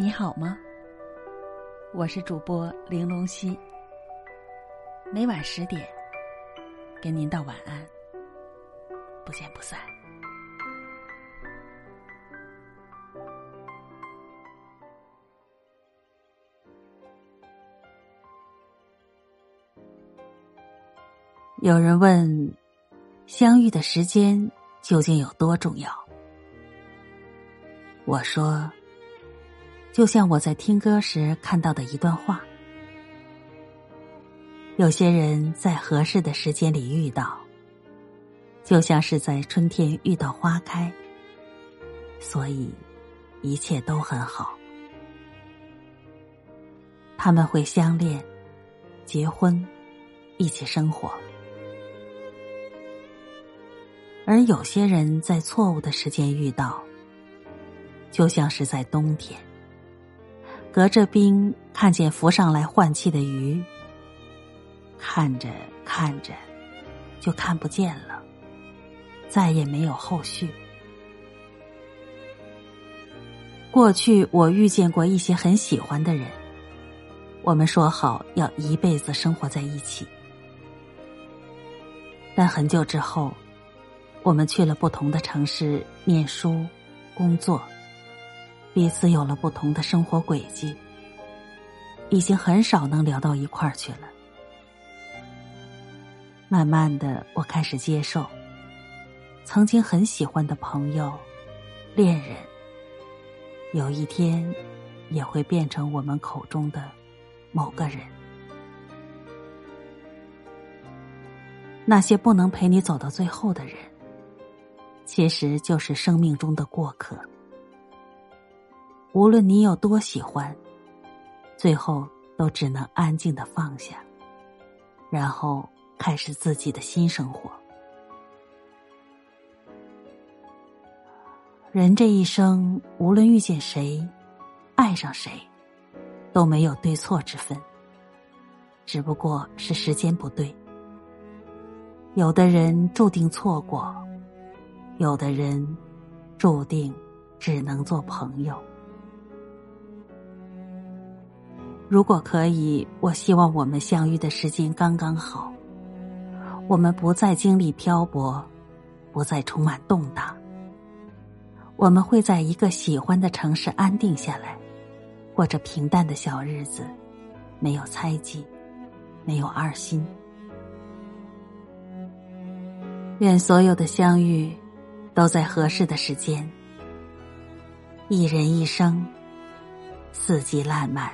你好吗？我是主播玲珑溪，每晚十点跟您道晚安，不见不散。有人问，相遇的时间究竟有多重要？我说。就像我在听歌时看到的一段话：有些人在合适的时间里遇到，就像是在春天遇到花开，所以一切都很好。他们会相恋、结婚、一起生活，而有些人在错误的时间遇到，就像是在冬天。隔着冰看见浮上来换气的鱼，看着看着就看不见了，再也没有后续。过去我遇见过一些很喜欢的人，我们说好要一辈子生活在一起，但很久之后，我们去了不同的城市念书、工作。彼此有了不同的生活轨迹，已经很少能聊到一块儿去了。慢慢的，我开始接受，曾经很喜欢的朋友、恋人，有一天也会变成我们口中的某个人。那些不能陪你走到最后的人，其实就是生命中的过客。无论你有多喜欢，最后都只能安静的放下，然后开始自己的新生活。人这一生，无论遇见谁，爱上谁，都没有对错之分，只不过是时间不对。有的人注定错过，有的人注定只能做朋友。如果可以，我希望我们相遇的时间刚刚好。我们不再经历漂泊，不再充满动荡。我们会在一个喜欢的城市安定下来，过着平淡的小日子，没有猜忌，没有二心。愿所有的相遇，都在合适的时间。一人一生，四季烂漫。